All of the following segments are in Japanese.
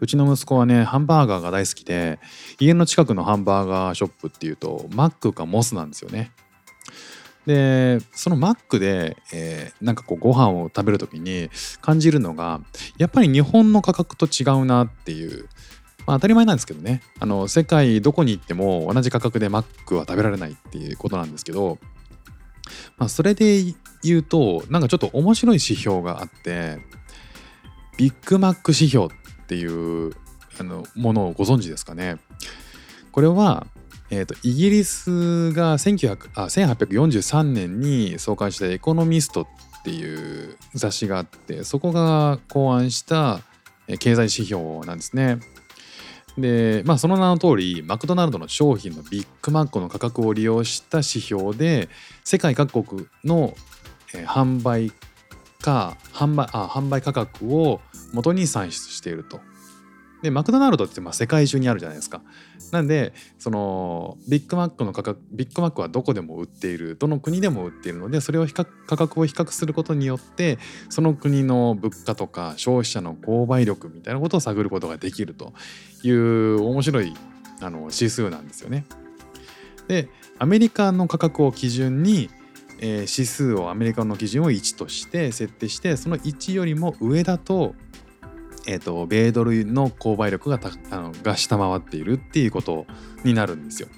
うちの息子はねハンバーガーが大好きで家の近くのハンバーガーショップっていうとマックかモスなんですよね。でそのマックで、えーなんかこうご飯を食べる時に感じるのがやっぱり日本の価格と違うなっていう、まあ、当たり前なんですけどね。あの世界どこに行っても同じ価格でマックは食べられないっていうことなんですけど、まあ、それで言うとなんかちょっと面白い指標があってビッグマック指標っっていうあのものをご存知ですかねこれはえー、とイギリスが1900あ1843年に創刊した「エコノミスト」っていう雑誌があってそこが考案した経済指標なんですね。でまあその名の通りマクドナルドの商品のビッグマックの価格を利用した指標で世界各国の、えー販売価販売あ販売価格を元に算出していると。でマクドナルドってまあ世界中にあるじゃないですか。なんでそのビッグマックの価格ビッグマックはどこでも売っているどの国でも売っているのでそれを比較価格を比較することによってその国の物価とか消費者の購買力みたいなことを探ることができるという面白いあの指数なんですよね。でアメリカの価格を基準に、えー指数をアメリカの基準を1として設定してその1よりも上だと,、えー、と米ドルの購買力がたあのが下回っているっていうことになるんですよ。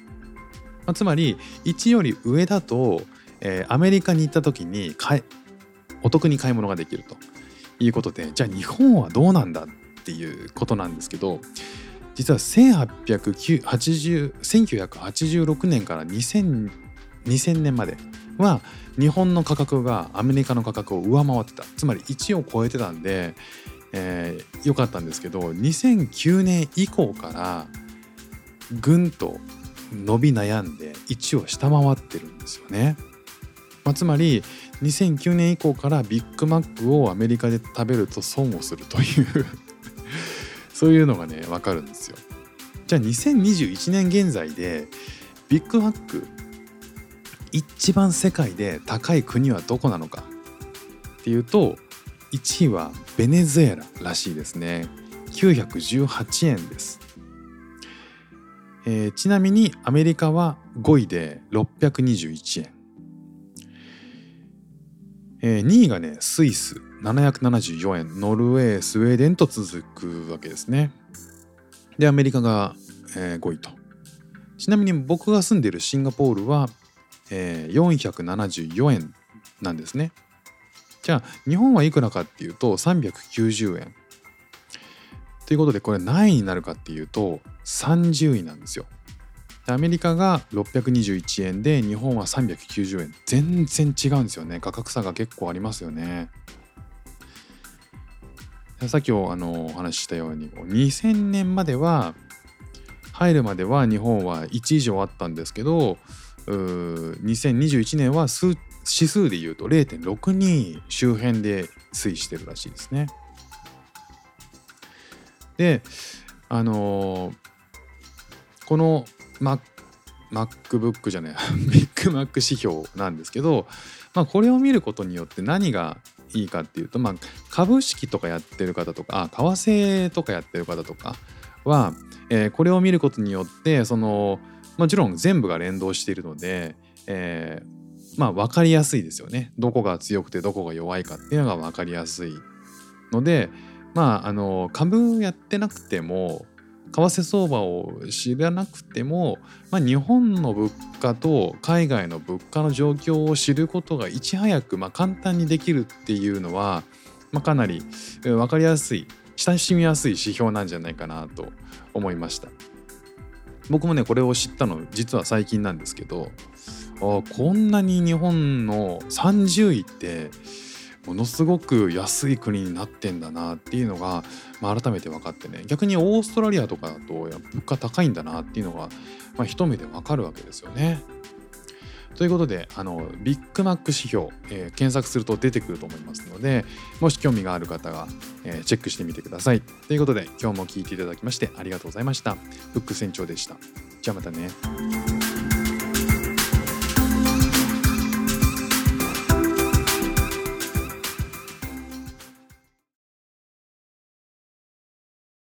まあ、つまり1より上だと、えーアメリカに行った時に買お得に買い物ができるということでじゃあ日本はどうなんだっていうことなんですけど実は1986年から2000 2000年までは日本の価格がアメリカの価格を上回ってたつまり1を超えてたんで、えーかったんですけど2009年以降からぐんと伸び悩んで1を下回ってるんですよね。まあ、つまり2009年以降からビッグマックをアメリカで食べると損をするという そういうのがね分かるんですよ。じゃあ2021年現在でビッグマック一番世界で高い国はどこなのか。っていうと1位はベネズエラらしいですね。918円です、えーちなみにアメリカは5位で621円、えー2位がねスイス。774円。ノルウェースウェーデンと続くわけですね。でアメリカが、えー5位と。ちなみに僕が住んでいるシンガポールは、えー474円なんですね。じゃあ日本はいくらかっていうと390円。ということでこれ何位になるかっていうと30位なんですよ。アメリカが621円で日本は390円。全然違うんですよね。価格差が結構ありますよね。さっきおあのお話ししたように2000年までは入るまでは日本は1以上あったんですけど2021年は数指数でいうと0.62周辺で推移してるらしいですね。であのーこの Mac MacBook じゃないビッグマック指標なんですけど、まあ、これを見ることによって何がいいかっていうと、まあ、株式とかやってる方とか為替とかやってる方とかは、えーこれを見ることによってそのもちろん全部が連動しているので、えーまあ分かりやすいですよね。どこが強くてどこが弱いかっていうのが分かりやすいのでまああの株やってなくても為替相場を知らなくても、まあ、日本の物価と海外の物価の状況を知ることがいち早く、まあ、簡単にできるっていうのは、まあ、かなり分かりやすい親しみやすい指標なんじゃないかなと思いました。僕もねこれを知ったの実は最近なんですけどあこんなに日本の30位ってものすごく安い国になってんだなっていうのが、まあ、改めて分かってね逆にオーストラリアとかだと物価高いんだなっていうのが、まあ、一目で分かるわけですよね。ということであのビッグマック指標、えー、検索すると出てくると思いますのでもし興味がある方は、えー、チェックしてみてください。ということで今日も聴いていただきましてありがとうございました。フック船長でした。じゃあまたね。